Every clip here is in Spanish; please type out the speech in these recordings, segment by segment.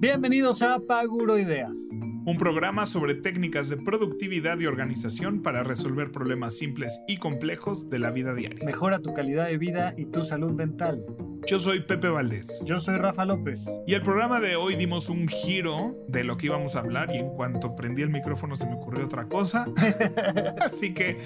Bienvenidos a Paguroideas. Un programa sobre técnicas de productividad y organización para resolver problemas simples y complejos de la vida diaria. Mejora tu calidad de vida y tu salud mental. Yo soy Pepe Valdés. Yo soy Rafa López. Y el programa de hoy dimos un giro de lo que íbamos a hablar y en cuanto prendí el micrófono se me ocurrió otra cosa. Así que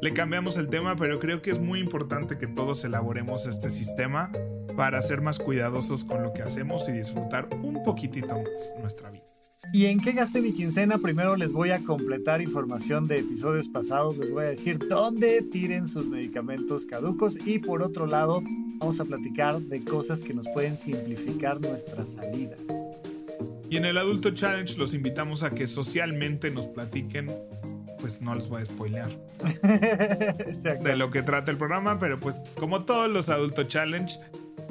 le cambiamos el tema, pero creo que es muy importante que todos elaboremos este sistema para ser más cuidadosos con lo que hacemos y disfrutar un poquitito más nuestra vida. ¿Y en qué gasté mi quincena? Primero les voy a completar información de episodios pasados, les voy a decir dónde tiren sus medicamentos caducos y por otro lado vamos a platicar de cosas que nos pueden simplificar nuestras salidas. Y en el Adulto Challenge los invitamos a que socialmente nos platiquen, pues no les voy a spoilear de lo que trata el programa, pero pues como todos los Adulto Challenge,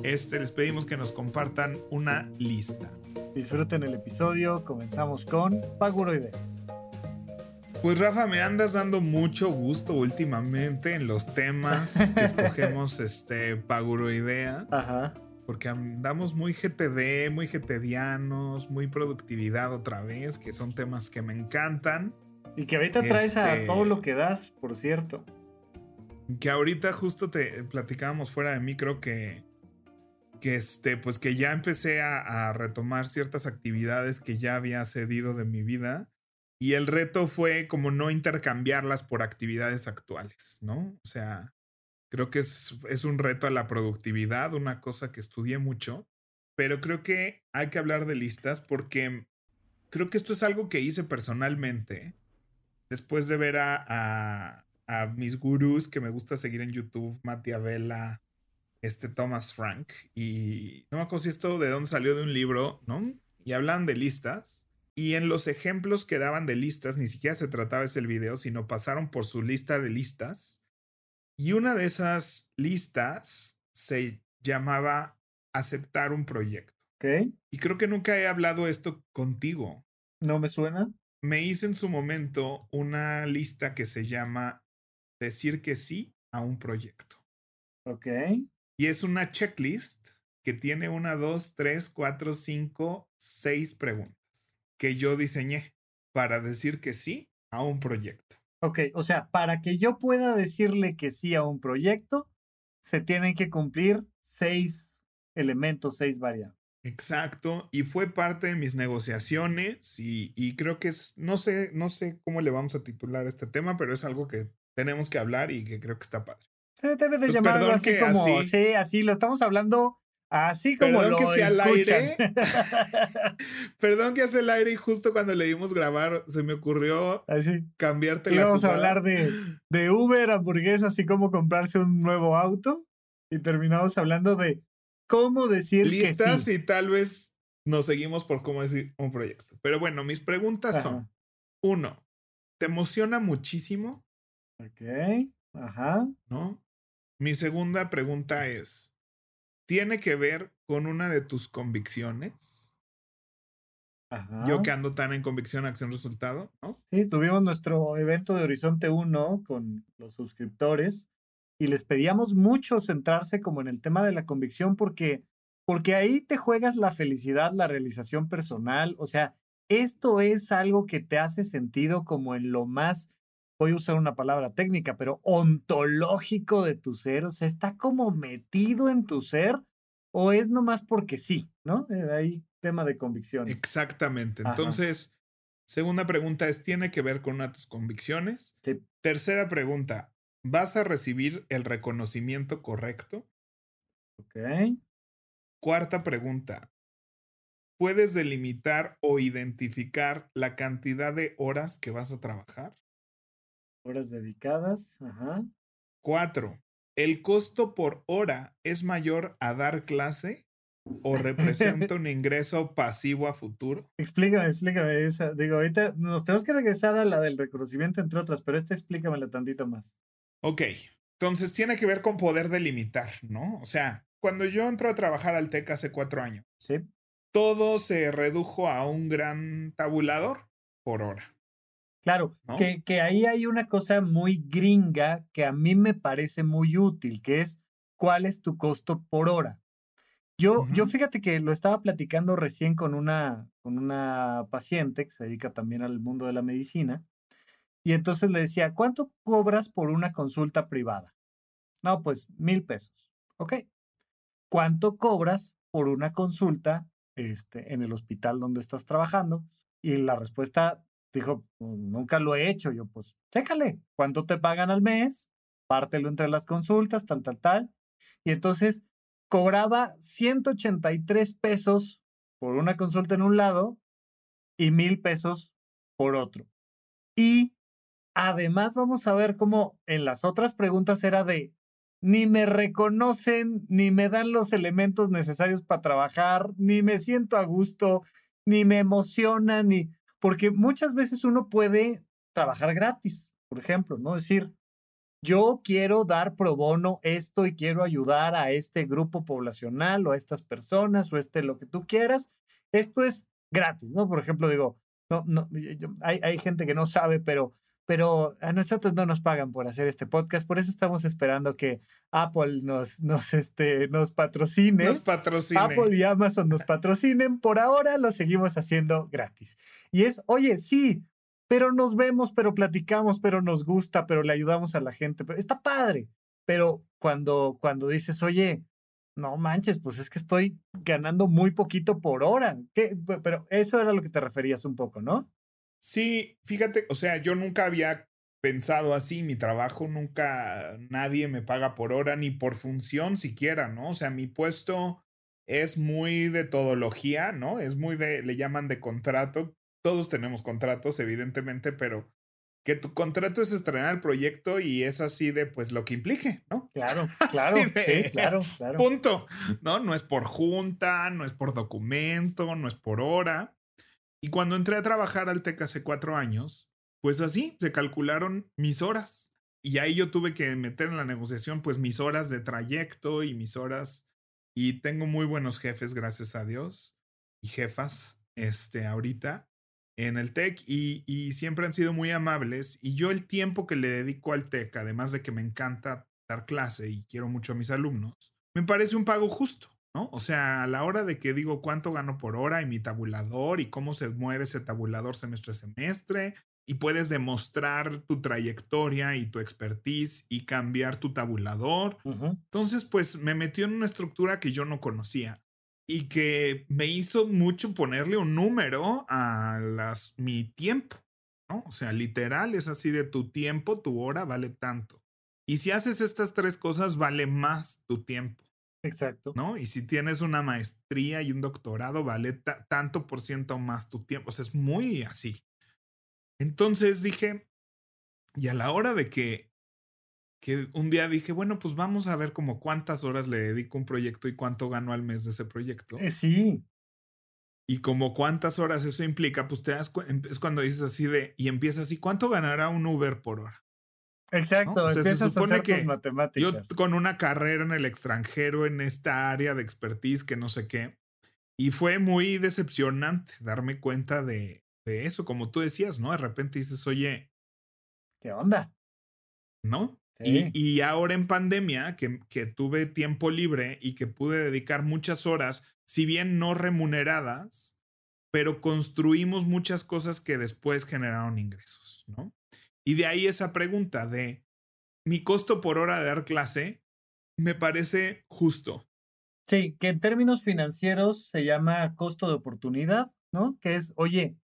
este, les pedimos que nos compartan una lista. Disfruten el episodio, comenzamos con Paguroideas. Pues Rafa, me andas dando mucho gusto últimamente en los temas que escogemos este Paguroidea. Ajá. Porque andamos muy GTD, muy GTDianos, muy productividad otra vez, que son temas que me encantan. Y que ahorita traes a Este- todo lo que das, por cierto. Que ahorita justo te platicábamos fuera de micro que, que este, pues que ya empecé a, retomar ciertas actividades que ya había cedido de mi vida. Y el reto fue como no intercambiarlas por actividades actuales, ¿no? O sea, creo que es, es un reto a la productividad, una cosa que estudié mucho, pero creo que hay que hablar de listas porque creo que esto es algo que hice personalmente después de ver a, a, a mis gurús que me gusta seguir en YouTube, Matia Vela, este Thomas Frank, y no me acuerdo si esto de dónde salió de un libro, ¿no? Y hablan de listas. Y en los ejemplos que daban de listas, ni siquiera se trataba ese el video, sino pasaron por su lista de listas. Y una de esas listas se llamaba aceptar un proyecto. ¿Ok? Y creo que nunca he hablado esto contigo. ¿No me suena? Me hice en su momento una lista que se llama decir que sí a un proyecto. Ok. Y es una checklist que tiene una, dos, tres, cuatro, cinco, seis preguntas que yo diseñé para decir que sí a un proyecto. Ok, o sea, para que yo pueda decirle que sí a un proyecto, se tienen que cumplir seis elementos, seis variables. Exacto, y fue parte de mis negociaciones y, y creo que es, no sé, no sé cómo le vamos a titular este tema, pero es algo que tenemos que hablar y que creo que está padre. Se debe de Pues llamar algo así como, así- sí, así lo estamos hablando, así como Perdón lo que sea al aire. Perdón que hace el aire y justo cuando le dimos grabar se me ocurrió así. cambiarte la Íbamos a hablar de, de Uber, hamburguesas y cómo comprarse un nuevo auto. Y terminamos hablando de cómo decir listas que sí. y tal vez nos seguimos por cómo decir un proyecto. Pero bueno, mis preguntas Ajá. son, uno, ¿te emociona muchísimo? Ok, ajá. ¿No? Mi segunda pregunta es, ¿tiene que ver con una de tus convicciones? Ajá. Yo que ando tan en convicción, acción, resultado, ¿no? Sí, tuvimos nuestro evento de Horizonte 1 con los suscriptores y les pedíamos mucho centrarse como en el tema de la convicción porque, porque ahí te juegas la felicidad, la realización personal. O sea, esto es algo que te hace sentido como en lo más, voy a usar una palabra técnica, pero ontológico de tu ser. O sea, está como metido en tu ser o es nomás porque sí, ¿no? Eh, Ahí tema de convicciones. Exactamente. Ajá. Entonces, segunda pregunta es, ¿tiene que ver con una de tus convicciones? Sí. Tercera pregunta, ¿vas a recibir el reconocimiento correcto? Ok. Cuarta pregunta, ¿puedes delimitar o identificar la cantidad de horas que vas a trabajar? Horas dedicadas. Ajá. Cuatro, ¿el costo por hora es mayor a dar clase o representa un ingreso pasivo a futuro? Explícame, explícame esa. Digo, ahorita nos tenemos que regresar a la del reconocimiento, entre otras, pero esta explícamela tantito más. Ok, entonces tiene que ver con poder delimitar, ¿no? O sea, cuando yo entro a trabajar al TEC hace cuatro años, Sí. todo se redujo a un gran tabulador por hora. Claro, que, que ahí hay una cosa muy gringa que a mí me parece muy útil, que es cuál es tu costo por hora. Yo, yo fíjate que lo estaba platicando recién con una, con una paciente que se dedica también al mundo de la medicina. Y entonces le decía, ¿cuánto cobras por una consulta privada? No, pues mil pesos. Ok. ¿Cuánto cobras por una consulta este, en el hospital donde estás trabajando? Y la respuesta dijo, nunca lo he hecho. Yo, pues, chécale, ¿cuánto te pagan al mes? Pártelo entre las consultas, tal, tal, tal. Y entonces cobraba 183 pesos por una consulta en un lado y mil pesos por otro. Y además vamos a ver cómo en las otras preguntas era de ni me reconocen, ni me dan los elementos necesarios para trabajar, ni me siento a gusto, ni me emociona, ni porque muchas veces uno puede trabajar gratis, por ejemplo, ¿no? Decir, yo quiero dar pro bono esto y quiero ayudar a este grupo poblacional o a estas personas o este lo que tú quieras. Esto es gratis, ¿no? Por ejemplo, digo, no, no, hay, hay gente que no sabe, pero, pero a nosotros no nos pagan por hacer este podcast, por eso estamos esperando que Apple nos, nos, este, nos patrocine. Nos patrocine. Apple y Amazon nos patrocinen. Por ahora lo seguimos haciendo gratis. Y es, oye, sí, pero nos vemos, pero platicamos, pero nos gusta, pero le ayudamos a la gente. Pero está padre. Pero cuando, cuando dices, oye, no manches, pues es que estoy ganando muy poquito por hora. ¿Qué? Pero eso era lo que te referías un poco, ¿no? Sí, fíjate, o sea, yo nunca había pensado así, mi trabajo nunca, nadie me paga por hora ni por función siquiera, ¿no? O sea, mi puesto es muy de todología, ¿no? Es muy de, le llaman de contrato, todos tenemos contratos, evidentemente, pero que tu contrato es estrenar el proyecto y es así de pues lo que implique, ¿no? Claro, claro, sí, claro, claro. Punto. No, no es por junta, no es por documento, no es por hora. Y cuando entré a trabajar al TEC hace cuatro años, pues así se calcularon mis horas. Y ahí yo tuve que meter en la negociación pues mis horas de trayecto y mis horas. Y tengo muy buenos jefes, gracias a Dios, y jefas, este, ahorita en el TEC y, siempre han sido muy amables. Y yo el tiempo que le dedico al TEC, además de que me encanta dar clase y quiero mucho a mis alumnos, me parece un pago justo, ¿no? O sea, a la hora de que digo cuánto gano por hora y mi tabulador y cómo se mueve ese tabulador semestre a semestre y puedes demostrar tu trayectoria y tu expertise y cambiar tu tabulador. Entonces, pues me metió en una estructura que yo no conocía y que me hizo mucho ponerle un número a las, mi tiempo, ¿no? O sea, literal es así de tu tiempo, tu hora vale tanto. Y si haces estas tres cosas, vale más tu tiempo. Exacto. ¿No? Y si tienes una maestría y un doctorado, vale tanto por ciento más tu tiempo. O sea, es muy así. Entonces dije, y a la hora de que que un día dije, bueno, pues vamos a ver como cuántas horas le dedico a un proyecto y cuánto gano al mes de ese proyecto. Eh, sí. Y como cuántas horas eso implica, pues te das em, es cuando dices así de, y empiezas así, ¿cuánto ganará un Uber por hora? Exacto, empiezas a hacer que matemáticas. Yo con una carrera en el extranjero, en esta área de expertise, que no sé qué, y fue muy decepcionante darme cuenta de, de eso, como tú decías, ¿no? De repente dices, oye, ¿qué onda? ¿No? Y, ahora en pandemia, que, que, tuve tiempo libre y que pude dedicar muchas horas, si bien no remuneradas, pero construimos muchas cosas que después generaron ingresos, ¿no? Y de ahí esa pregunta de, mi costo por hora de dar clase me parece justo. Sí, que en términos financieros se llama costo de oportunidad, ¿no? Que es, oye,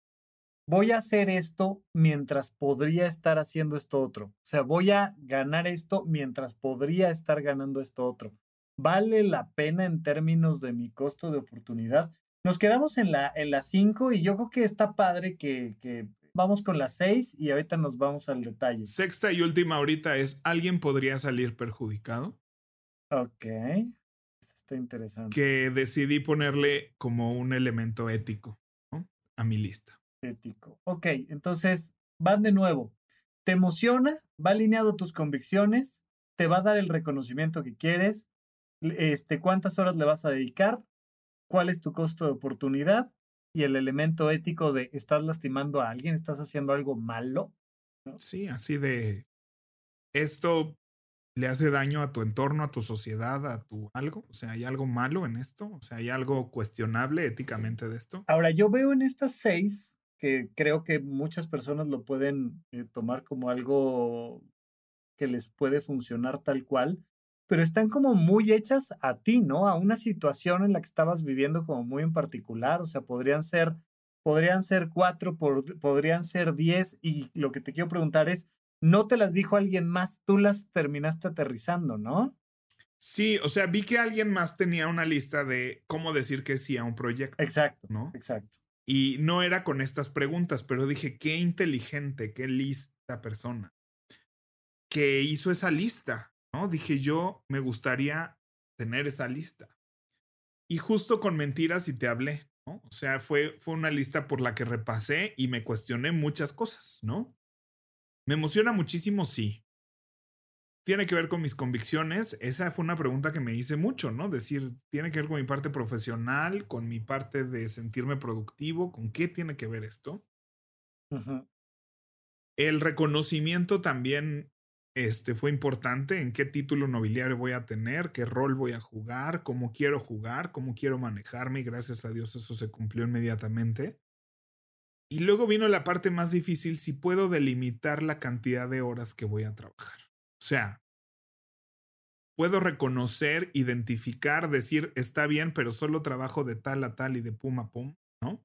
voy a hacer esto mientras podría estar haciendo esto otro. O sea, voy a ganar esto mientras podría estar ganando esto otro. ¿Vale la pena en términos de mi costo de oportunidad? Nos quedamos en la en 5 y yo creo que está padre que, que vamos con la 6 y ahorita nos vamos al detalle. Sexta y última ahorita es, ¿alguien podría salir perjudicado? Ok, está interesante. Que decidí ponerle como un elemento ético a mi lista ético. Ok, entonces van de nuevo. ¿Te emociona? ¿Va alineado tus convicciones? ¿Te va a dar el reconocimiento que quieres? Este, ¿Cuántas horas le vas a dedicar? cuál es tu costo de oportunidad y el elemento ético de estás lastimando a alguien, estás haciendo algo malo. Sí, así de esto le hace daño a tu entorno, a tu sociedad, a tu algo. O sea, ¿hay algo malo en esto? O sea, ¿hay algo cuestionable éticamente de esto? Ahora, yo veo en estas seis que creo que muchas personas lo pueden eh, tomar como algo que les puede funcionar tal cual, pero están como muy hechas a ti, ¿no? A una situación en la que estabas viviendo como muy en particular, o sea, podrían ser, podrían ser cuatro, podrían ser diez, y lo que te quiero preguntar es, ¿no te las dijo alguien más? Tú las terminaste aterrizando, ¿no? Sí, o sea, vi que alguien más tenía una lista de cómo decir que sí a un proyecto. Exacto, ¿no? Exacto. Y no era con estas preguntas, pero dije, qué inteligente, qué lista persona que hizo esa lista. Dije yo, me gustaría tener esa lista. Y justo con mentiras y te hablé, ¿no? O sea, fue, fue una lista por la que repasé y me cuestioné muchas cosas, ¿no? ¿Me emociona muchísimo? Sí. ¿Tiene que ver con mis convicciones? Esa fue una pregunta que me hice mucho, ¿no? Decir, ¿tiene que ver con mi parte profesional, con mi parte de sentirme productivo? ¿Con qué tiene que ver esto? El reconocimiento también este, fue importante en qué título nobiliario voy a tener, qué rol voy a jugar, cómo quiero jugar, cómo quiero manejarme y gracias a Dios eso se cumplió inmediatamente. Y luego vino la parte más difícil, si puedo delimitar la cantidad de horas que voy a trabajar. O sea, puedo reconocer, identificar, decir, está bien, pero solo trabajo de tal a tal y de pum a pum, ¿no?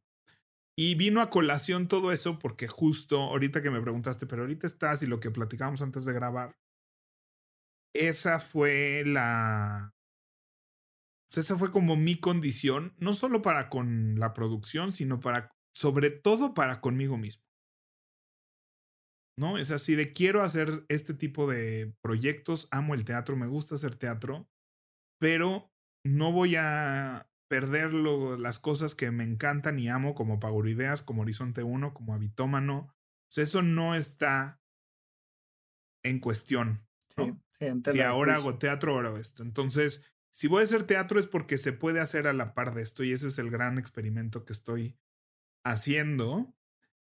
Y vino a colación todo eso porque justo ahorita que me preguntaste, pero ahorita estás y lo que platicábamos antes de grabar, esa fue la... Pues esa fue como mi condición, no solo para con la producción, sino para, sobre todo para conmigo mismo. ¿No? Es así de quiero hacer este tipo de proyectos, amo el teatro, me gusta hacer teatro, pero no voy a perder las cosas que me encantan y amo, como Ideas, como Horizonte 1, como Habitómano. eso no está en cuestión. si ahora hago teatro, ahora esto. Entonces, si voy a hacer teatro es porque se puede hacer a la par de esto y ese es el gran experimento que estoy haciendo.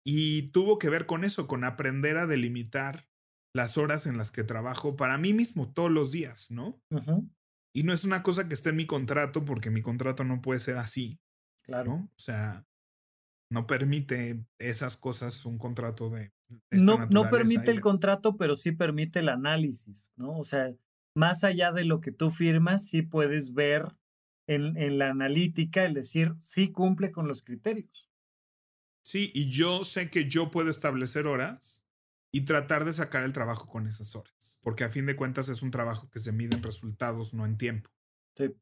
Y tuvo que ver con eso, con aprender a delimitar las horas en las que trabajo para mí mismo todos los días, ¿no? Y no es una cosa que esté en mi contrato, porque mi contrato no puede ser así. Claro. ¿no? O sea, no permite esas cosas un contrato de. No, no permite el contrato, pero sí permite el análisis, ¿no? O sea, más allá de lo que tú firmas, sí puedes ver en, en la analítica el decir, sí cumple con los criterios. Sí, y yo sé que yo puedo establecer horas y tratar de sacar el trabajo con esas horas porque a fin de cuentas es un trabajo que se mide en resultados, no en tiempo.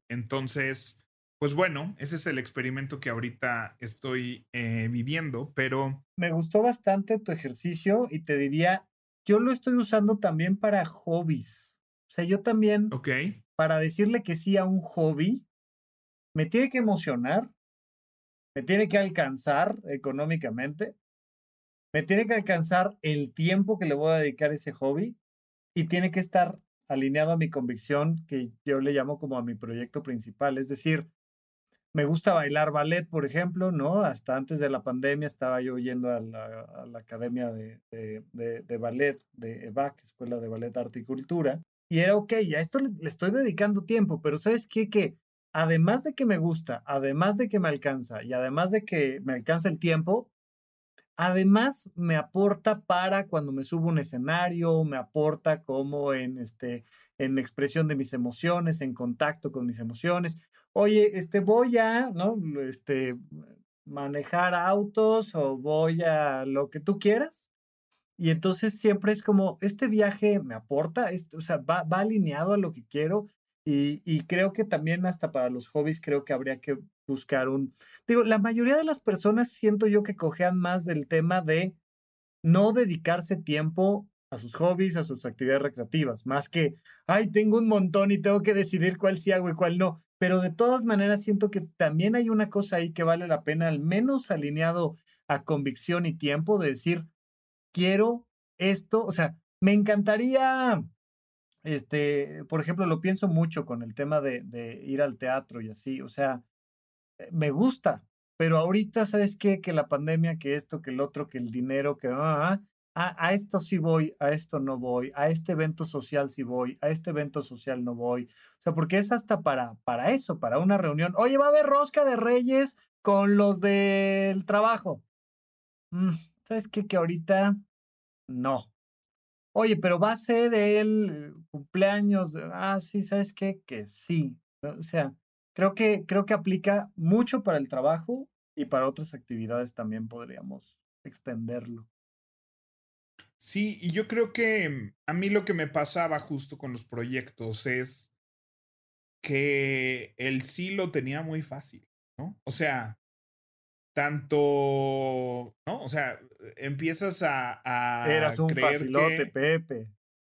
Entonces, pues bueno, ese es el experimento que ahorita estoy eh, viviendo, pero... Me gustó bastante tu ejercicio y te diría, yo lo estoy usando también para hobbies. O sea, yo también, Ok. para decirle que sí a un hobby, me tiene que emocionar, me tiene que alcanzar económicamente, me tiene que alcanzar el tiempo que le voy a dedicar a ese hobby y tiene que estar alineado a mi convicción que yo le llamo como a mi proyecto principal. Es decir, me gusta bailar ballet, por ejemplo, ¿no? Hasta antes de la pandemia estaba yo yendo a la, academia de, de, ballet de EVAC, Escuela de Ballet Arte y Cultura, y era, ok, a esto le, le estoy dedicando tiempo, pero ¿sabes qué? Que además de que me gusta, además de que me alcanza y además de que me alcanza el tiempo, Además, me aporta para cuando me subo un escenario, me aporta como en, este, en expresión de mis emociones, en contacto con mis emociones. Oye, este, voy a, ¿no? Este, manejar autos o voy a lo que tú quieras. Y entonces siempre es como, este viaje me aporta, o sea, va alineado a lo que quiero y, creo que también hasta para los hobbies creo que habría que buscar un... Digo, la mayoría de las personas siento yo que cojean más del tema de no dedicarse tiempo a sus hobbies, a sus actividades recreativas, más que, ay, tengo un montón y tengo que decidir cuál sí hago y cuál no. Pero de todas maneras siento que también hay una cosa ahí que vale la pena, al menos alineado a convicción y tiempo, de decir, quiero esto, o sea, me encantaría este, por ejemplo, lo pienso mucho con el tema de, ir al teatro y así, o sea, eh, me gusta, pero ahorita, ¿sabes qué? Que la pandemia, que esto, que el otro, que el dinero, que... Ah, ah, a, esto sí voy, a esto no voy, a este evento social sí voy, a este evento social no voy. O sea, porque es hasta para, para eso, para una reunión. Oye, va a haber rosca de reyes con los del trabajo. Mm, ¿Sabes qué? Que ahorita no. Oye, pero va a ser el cumpleaños. Ah, sí, ¿sabes qué? Que sí. O sea, creo que, creo que aplica mucho para el trabajo y para otras actividades también podríamos extenderlo. Sí, y yo creo que a mí lo que me pasaba justo con los proyectos es que el sí lo tenía muy fácil, ¿no? O sea, tanto, ¿no? O sea, empiezas a... a Eras un facilote, Pepe.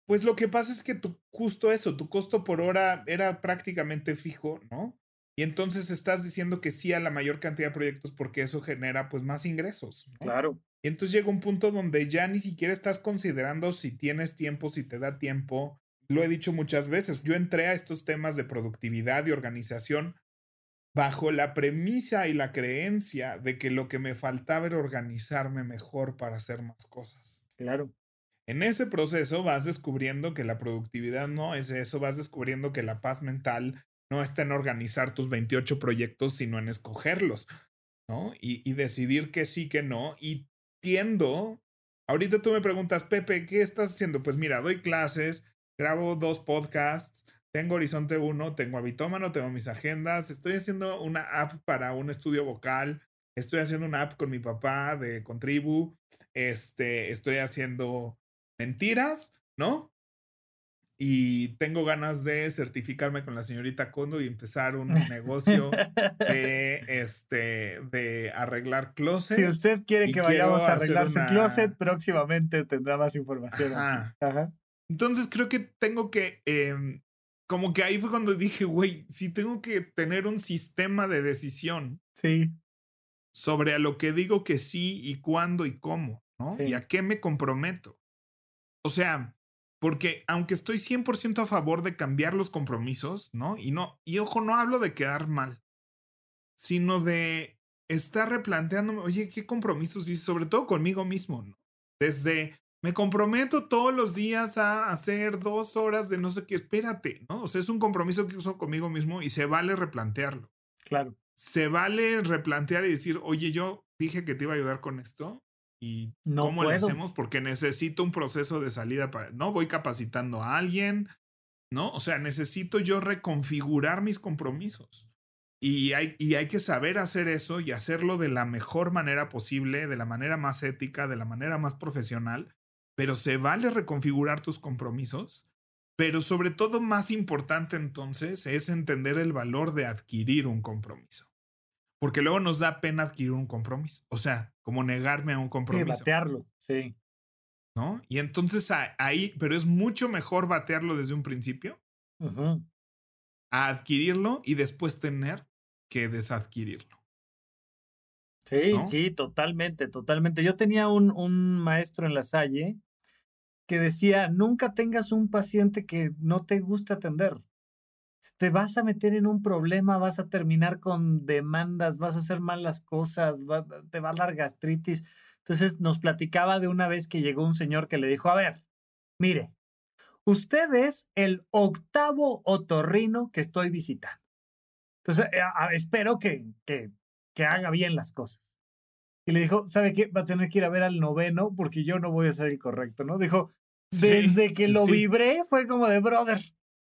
Pues lo que pasa es que tu, justo eso, tu costo por hora era prácticamente fijo, ¿no? Y entonces estás diciendo que sí a la mayor cantidad de proyectos porque eso genera pues más ingresos. Claro. Y entonces llega un punto donde ya ni siquiera estás considerando si tienes tiempo, si te da tiempo. Lo he dicho muchas veces, yo entré a estos temas de productividad y organización bajo la premisa y la creencia de que lo que me faltaba era organizarme mejor para hacer más cosas. Claro. En ese proceso vas descubriendo que la productividad no es eso, vas descubriendo que la paz mental no está en organizar tus 28 proyectos, sino en escogerlos, ¿no? Y, y decidir que sí, que no. Y tiendo, ahorita tú me preguntas, Pepe, ¿qué estás haciendo? Pues mira, doy clases, grabo dos podcasts, tengo Horizonte 1, tengo Habitómano, tengo mis agendas, estoy haciendo una app para un estudio vocal, estoy haciendo una app con mi papá de Contribu, este, estoy haciendo mentiras, ¿no? Y tengo ganas de certificarme con la señorita Kondo y empezar un negocio de, este, de arreglar closets. Si usted quiere que vayamos a arreglar su closet, próximamente tendrá más información. Ajá. Entonces creo que tengo que em, como que ahí fue cuando dije, güey, si tengo que tener un sistema de decisión. Sí. Sobre a lo que digo que sí y cuándo y cómo, ¿no? Y a qué me comprometo. O sea, porque aunque estoy 100% a favor de cambiar los compromisos, ¿no? Y no, y ojo, no hablo de quedar mal, sino de estar replanteándome, oye, ¿qué compromisos hice? Sobre todo conmigo mismo, ¿no? Desde me comprometo todos los días a hacer dos horas de no sé qué, espérate, ¿no? O sea, es un compromiso que uso conmigo mismo y se vale replantearlo. Claro. Se vale replantear y decir, oye, yo dije que te iba a ayudar con esto y cómo lo hacemos porque necesito un proceso de salida para, no voy capacitando a alguien, ¿no? O sea, necesito yo reconfigurar mis compromisos. Y hay, y hay que saber hacer eso y hacerlo de la mejor manera posible, de la manera más ética, de la manera más profesional, pero se vale reconfigurar tus compromisos. Pero sobre todo, más importante entonces, es entender el valor de adquirir un compromiso. Porque luego nos da pena adquirir un compromiso. O sea, como negarme a un compromiso. Sí, batearlo, sí. ¿No? Y entonces ahí, pero es mucho mejor batearlo desde un principio a adquirirlo y después tener que desadquirirlo. Sí, sí, totalmente, totalmente. Yo tenía un, un maestro en la Salle que decía, nunca tengas un paciente que no te guste atender. Te vas a meter en un problema, vas a terminar con demandas, vas a hacer mal las cosas, te va a dar gastritis. Entonces nos platicaba de una vez que llegó un señor que le dijo, a ver, mire, usted es el octavo otorrino que estoy visitando. Entonces, eh, espero que, que, que haga bien las cosas. Y le dijo, ¿sabe qué? Va a tener que ir a ver al noveno porque yo no voy a ser el correcto, ¿no? Dijo, desde que lo vibré fue como de brother.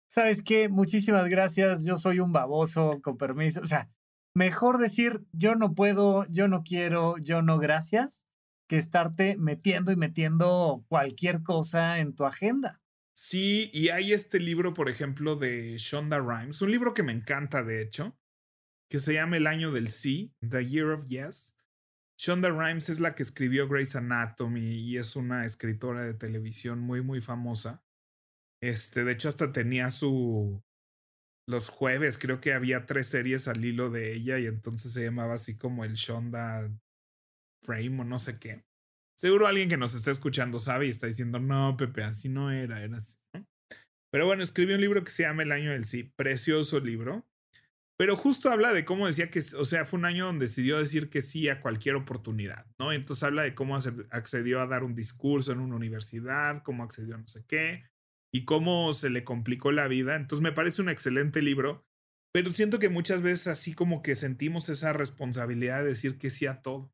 ¿Sabes qué? Muchísimas gracias. Yo soy un baboso, con permiso. O sea, mejor decir yo no puedo, yo no quiero, yo no gracias, que estarte metiendo y metiendo cualquier cosa en tu agenda. Sí, y hay este libro, por ejemplo, de Shonda Rhimes, un libro que me encanta, de hecho, que se llama El año del sí, The Year of Yes. Shonda Rhimes es la que escribió Grey's Anatomy y es una escritora de televisión muy, muy famosa. Este, de hecho, hasta tenía su. Los jueves, creo que había tres series al hilo de ella y entonces se llamaba así como el Shonda Frame o no sé qué. Seguro alguien que nos está escuchando sabe y está diciendo, no, Pepe, así no era, era así. Pero bueno, escribió un libro que se llama El año del sí, precioso libro. Pero justo habla de cómo decía que, o sea, fue un año donde decidió decir que sí a cualquier oportunidad, ¿no? Entonces habla de cómo accedió a dar un discurso en una universidad, cómo accedió a no sé qué, y cómo se le complicó la vida. Entonces me parece un excelente libro, pero siento que muchas veces así como que sentimos esa responsabilidad de decir que sí a todo.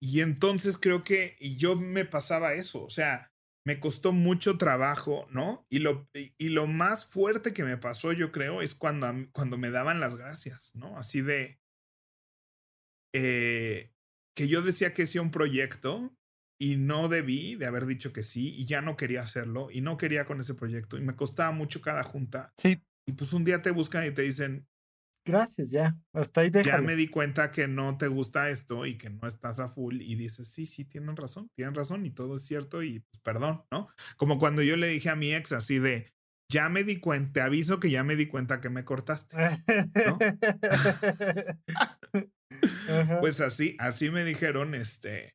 Y entonces creo que, y yo me pasaba eso, o sea, me costó mucho trabajo, ¿no? Y lo, y, lo más fuerte que me pasó, yo creo, es cuando, cuando me daban las gracias, ¿no? Así de eh, que yo decía que sí a un proyecto y no debí de haber dicho que sí y ya no quería hacerlo y no quería con ese proyecto y me costaba mucho cada junta. Sí. Y pues un día te buscan y te dicen, Gracias, ya. Hasta ahí déjalo. Ya me di cuenta que no te gusta esto y que no estás a full y dices, sí, sí, tienen razón, tienen razón y todo es cierto y pues perdón, ¿no? Como cuando yo le dije a mi ex así de, ya me di cuenta, te aviso que ya me di cuenta que me cortaste. ¿no? pues así, así me dijeron, este.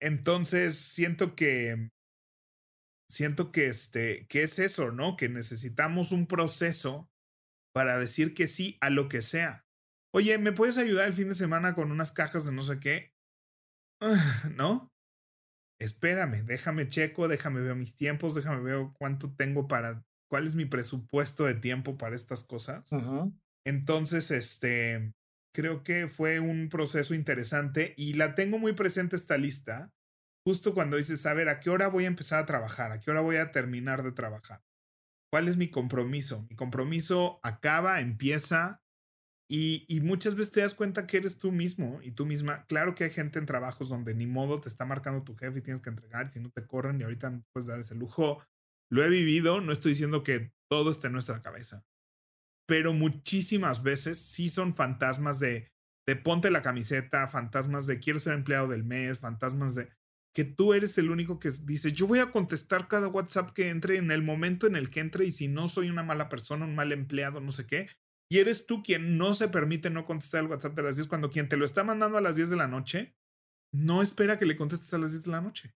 Entonces siento que, siento que este, que es eso, ¿no? Que necesitamos un proceso para decir que sí a lo que sea. Oye, ¿me puedes ayudar el fin de semana con unas cajas de no sé qué? ¿No? Espérame, déjame checo, déjame ver mis tiempos, déjame ver cuánto tengo para, cuál es mi presupuesto de tiempo para estas cosas. Entonces, este, creo que fue un proceso interesante y la tengo muy presente esta lista, justo cuando dices, a ver, ¿a qué hora voy a empezar a trabajar? ¿A qué hora voy a terminar de trabajar? ¿Cuál es mi compromiso? Mi compromiso acaba, empieza y, muchas veces te das cuenta que eres tú mismo y tú misma. Claro que hay gente en trabajos donde ni modo te está marcando tu jefe y tienes que entregar y si no te corren y ahorita no puedes dar ese lujo. Lo he vivido, no estoy diciendo que todo esté en nuestra cabeza, pero muchísimas veces sí son fantasmas de, de ponte la camiseta, fantasmas de quiero ser empleado del mes, fantasmas de que tú eres el único que dice, yo voy a contestar cada WhatsApp que entre en el momento en el que entre y si no soy una mala persona, un mal empleado, no sé qué. Y eres tú quien no se permite no contestar el WhatsApp de las 10 cuando quien te lo está mandando a las 10 de la noche no espera que le contestes a las 10 de la noche.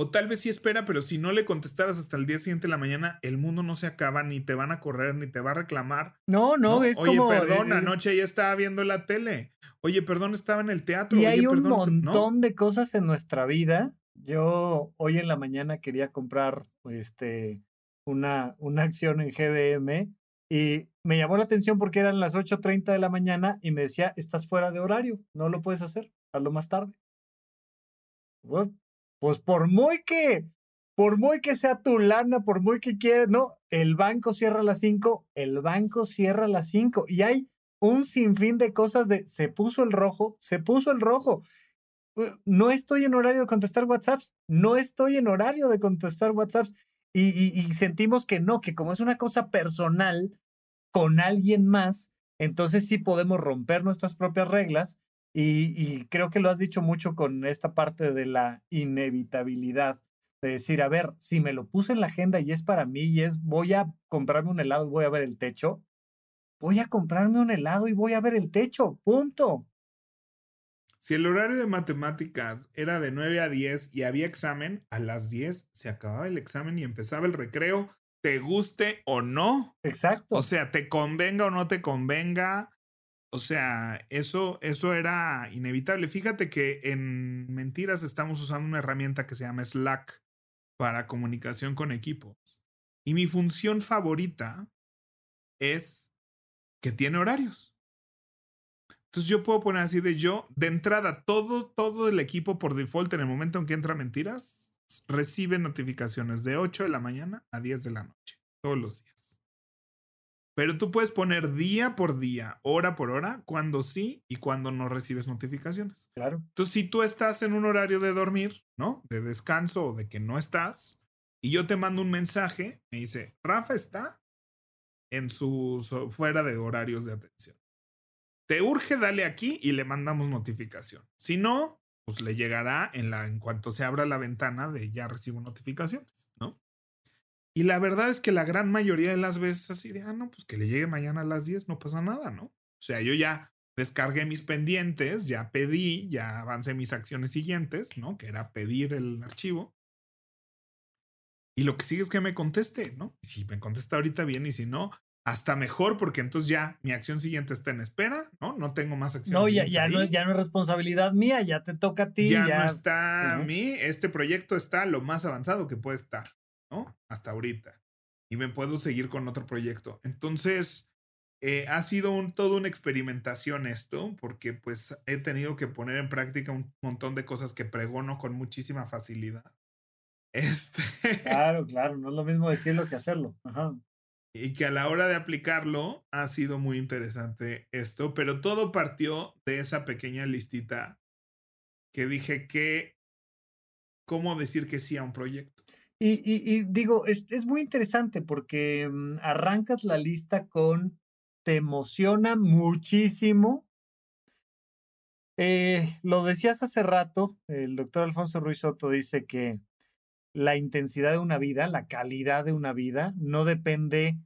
O tal vez sí espera, pero si no le contestaras hasta el día siguiente de la mañana, el mundo no se acaba, ni te van a correr, ni te va a reclamar. No, no, es Oye, como. Oye, perdón, anoche ya estaba viendo la tele. Oye, perdón, estaba en el teatro. Y hay un montón de cosas en nuestra vida. Yo hoy en la mañana quería comprar este, una, una acción en GBM y me llamó la atención porque eran las 8.30 de la mañana y me decía, estás fuera de horario, no lo puedes hacer, hazlo más tarde pues por muy que, por muy que sea tu lana, por muy que quieras, no, el banco cierra a las 5, el banco cierra a las 5 y hay un sinfín de cosas de se puso el rojo, se puso el rojo. No estoy en horario de contestar WhatsApps, no estoy en horario de contestar WhatsApps y, y sentimos que no, que como es una cosa personal con alguien más, entonces sí podemos romper nuestras propias reglas y, creo que lo has dicho mucho con esta parte de la inevitabilidad, de decir, a ver, si me lo puse en la agenda y es para mí y es voy a comprarme un helado y voy a ver el techo, voy a comprarme un helado y voy a ver el techo, punto. Si el horario de matemáticas era de 9 a 10 y había examen, a las 10 se acababa el examen y empezaba el recreo, te guste o no. Exacto. O sea, te convenga o no te convenga, o sea, eso, eso era inevitable. Fíjate que en Mentiras estamos usando una herramienta que se llama Slack para comunicación con equipos. Y mi función favorita es que tiene horarios. Entonces yo puedo poner así de yo, de entrada, todo, todo el equipo por default en el momento en que entra Mentiras, recibe notificaciones de 8 de la mañana a 10 de la noche, todos los días. Pero tú puedes poner día por día, hora por hora, cuando sí y cuando no recibes notificaciones. Claro. Entonces, si tú estás en un horario de dormir, ¿no? De descanso o de que no estás, y yo te mando un mensaje, me dice, Rafa está en su fuera de horarios de atención. Te urge, dale aquí y le mandamos notificación. Si no, pues le llegará en la en cuanto se abra la ventana de ya recibo notificaciones, ¿no? Y la verdad es que la gran mayoría de las veces así de, ah, no, pues que le llegue mañana a las 10, no pasa nada, ¿no? O sea, yo ya descargué mis pendientes, ya pedí, ya avancé mis acciones siguientes, ¿no? Que era pedir el archivo. Y lo que sigue es que me conteste, ¿no? Y si me contesta ahorita bien y si no, hasta mejor porque entonces ya mi acción siguiente está en espera, ¿no? No tengo más acciones. No, ya, ya no, ya no es responsabilidad mía, ya te toca a ti. Ya, no está a mí, este proyecto está lo más avanzado que puede estar, ¿no? Hasta ahorita. Y me puedo seguir con otro proyecto. Entonces, eh, ha sido un, toda una experimentación esto, porque pues he tenido que poner en práctica un montón de cosas que pregono con muchísima facilidad. Este. Claro, claro, no es lo mismo decirlo que hacerlo. Ajá y que a la hora de aplicarlo ha sido muy interesante esto, pero todo partió de esa pequeña listita que dije que, ¿cómo decir que sí a un proyecto? Y, digo, es, es, muy interesante porque mm, arrancas la lista con, te emociona muchísimo. Eh, lo decías hace rato, el doctor Alfonso Ruiz Soto dice que la intensidad de una vida, la calidad de una vida, no depende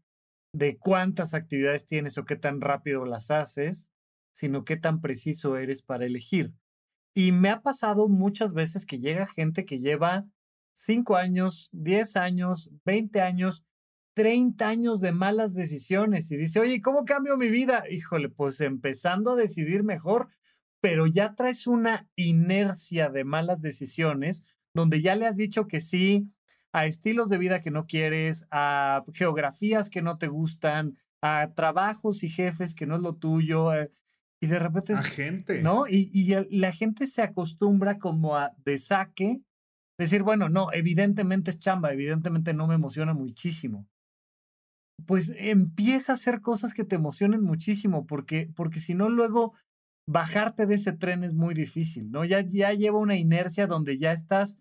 de cuántas actividades tienes o qué tan rápido las haces, sino qué tan preciso eres para elegir. Y me ha pasado muchas veces que llega gente que lleva 5 años, 10 años, 20 años, 30 años de malas decisiones y dice, oye, ¿cómo cambio mi vida? Híjole, pues empezando a decidir mejor, pero ya traes una inercia de malas decisiones donde ya le has dicho que sí a estilos de vida que no quieres, a geografías que no te gustan, a trabajos y jefes que no es lo tuyo. Eh, y de repente... A gente. ¿No? Y, y la gente se acostumbra como a de saque, decir, bueno, no, evidentemente es chamba, evidentemente no me emociona muchísimo. Pues empieza a hacer cosas que te emocionen muchísimo, porque, porque si no, luego bajarte de ese tren es muy difícil, ¿no? Ya, ya lleva una inercia donde ya estás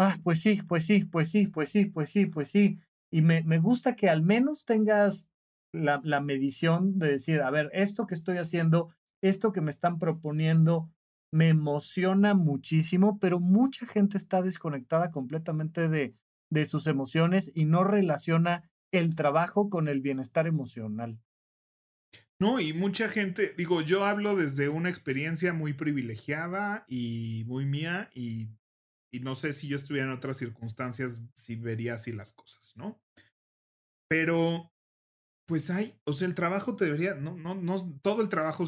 ah, pues sí, pues sí, pues sí, pues sí, pues sí, pues sí. Y me, me gusta que al menos tengas la, la medición de decir, a ver, esto que estoy haciendo, esto que me están proponiendo, me emociona muchísimo, pero mucha gente está desconectada completamente de, de sus emociones y no relaciona el trabajo con el bienestar emocional. No, y mucha gente, digo, yo hablo desde una experiencia muy privilegiada y muy mía y y no sé si yo estuviera en otras circunstancias, si vería así las cosas, ¿no? Pero, pues hay, o sea, el trabajo te debería, no, no, no, todo el trabajo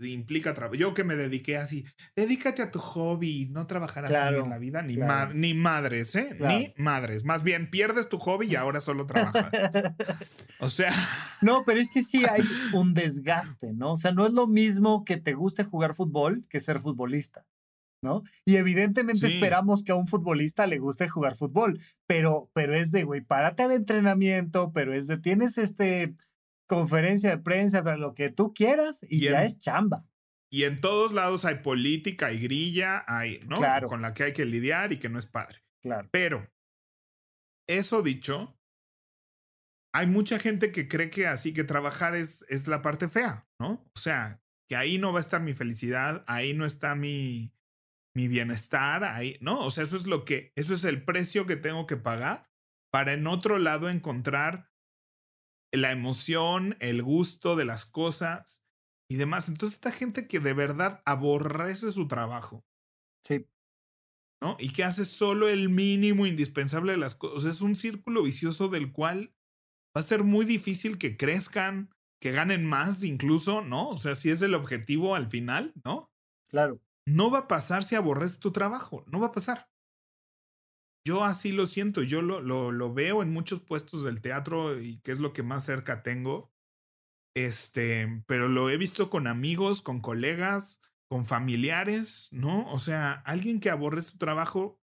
implica trabajo. Yo que me dediqué así, dedícate a tu hobby, no trabajarás en la vida, ni, ni madres, ¿eh? Ni madres. Más bien, pierdes tu hobby y ahora solo trabajas. o sea. No, pero es que sí hay un desgaste, ¿no? O sea, no es lo mismo que te guste jugar fútbol que ser futbolista. ¿No? Y evidentemente esperamos que a un futbolista le guste jugar fútbol, pero, pero es de, güey, párate al entrenamiento, pero es de, tienes este conferencia de prensa, para lo que tú quieras y, ya es chamba. Y en todos lados hay política, hay grilla, hay, ¿no? Con la que hay que lidiar y que no es padre. Claro. Pero, eso dicho, hay mucha gente que cree que así que trabajar es, es la parte fea, ¿no? O sea, que ahí no va a estar mi felicidad, ahí no está mi, mi bienestar ahí, ¿no? O sea, eso es lo que, eso es el precio que tengo que pagar para en otro lado encontrar la emoción, el gusto de las cosas y demás. Entonces, esta gente que de verdad aborrece su trabajo. Sí. ¿No? Y que hace solo el mínimo indispensable de las cosas. Es un círculo vicioso del cual va a ser muy difícil que crezcan, que ganen más incluso, ¿no? O sea, si es el objetivo al final, ¿no? Claro. No va a pasar si aborreces tu trabajo, no va a pasar. Yo así lo siento, yo lo, lo, veo en muchos puestos del teatro y que es lo que más cerca tengo. Este, pero lo he visto con amigos, con colegas, con familiares, ¿no? O sea, alguien que aborrece su trabajo,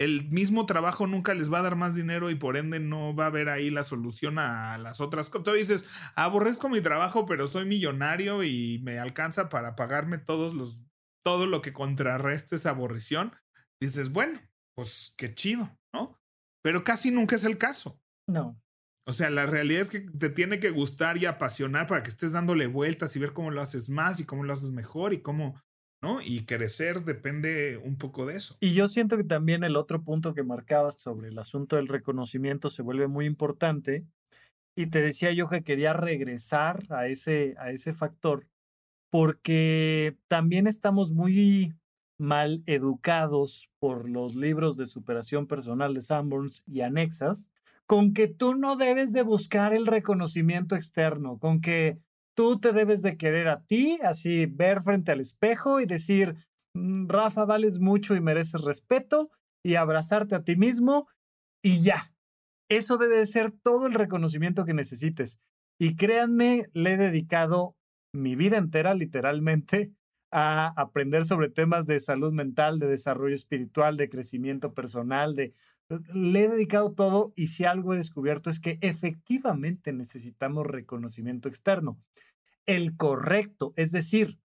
el mismo trabajo nunca les va a dar más dinero y por ende no va a haber ahí la solución a las otras cosas. Tú dices, aborrezco mi trabajo, pero soy millonario y me alcanza para pagarme todos los todo lo que contrarreste esa aborrición, dices, bueno, pues qué chido, ¿no? Pero casi nunca es el caso. No. O sea, la realidad es que te tiene que gustar y apasionar para que estés dándole vueltas y ver cómo lo haces más y cómo lo haces mejor y cómo, ¿no? Y crecer depende un poco de eso. Y yo siento que también el otro punto que marcabas sobre el asunto del reconocimiento se vuelve muy importante. Y te decía yo que quería regresar a ese, a ese factor porque también estamos muy mal educados por los libros de superación personal de Sanborns y anexas con que tú no debes de buscar el reconocimiento externo, con que tú te debes de querer a ti, así ver frente al espejo y decir, mm, Rafa, vales mucho y mereces respeto y abrazarte a ti mismo y ya. Eso debe de ser todo el reconocimiento que necesites. Y créanme, le he dedicado mi vida entera, literalmente, a aprender sobre temas de salud mental, de desarrollo espiritual, de crecimiento personal, de le he dedicado todo y si algo he descubierto es que efectivamente necesitamos reconocimiento externo. El correcto, es decir,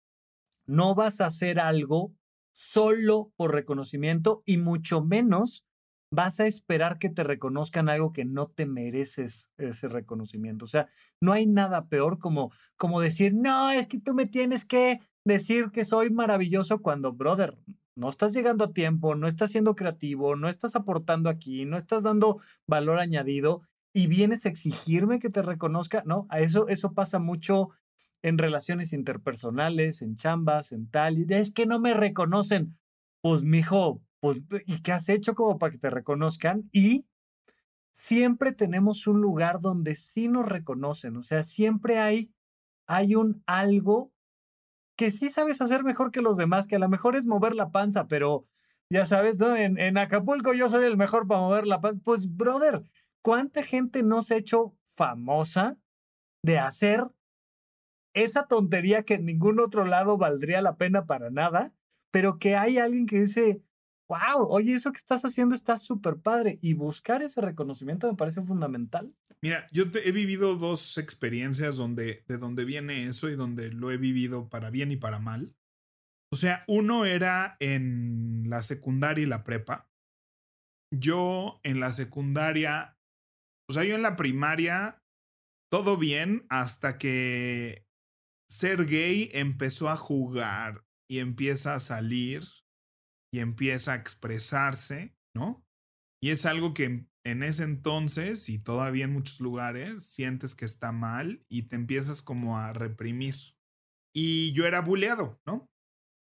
no vas a hacer algo solo por reconocimiento y mucho menos vas a esperar que te reconozcan algo que no te mereces ese reconocimiento. O sea, no hay nada peor como, como decir, no, es que tú me tienes que decir que soy maravilloso cuando, brother, no estás llegando a tiempo, no estás siendo creativo, no estás aportando aquí, no estás dando valor añadido y vienes a exigirme que te reconozca, ¿no? A eso, eso pasa mucho en relaciones interpersonales, en chambas, en tal, y es que no me reconocen. Pues, mijo, pues, ¿y qué has hecho como para que te reconozcan? Y siempre tenemos un lugar donde sí nos reconocen, o sea, siempre hay, hay un algo que sí sabes hacer mejor que los demás, que a lo mejor es mover la panza, pero ya sabes, ¿no? En, en Acapulco yo soy el mejor para mover la panza. Pues, brother, ¿cuánta gente no se ha hecho famosa de hacer esa tontería que en ningún otro lado valdría la pena para nada, pero que hay alguien que dice, wow, oye, eso que estás haciendo está súper padre y buscar ese reconocimiento me parece fundamental. Mira, yo he vivido dos experiencias donde, de donde viene eso y donde lo he vivido para bien y para mal. O sea, uno era en la secundaria y la prepa. Yo en la secundaria, o sea, yo en la primaria, todo bien hasta que ser gay empezó a jugar y empieza a salir y empieza a expresarse, ¿no? Y es algo que en ese entonces y todavía en muchos lugares sientes que está mal y te empiezas como a reprimir. Y yo era buleado, ¿no?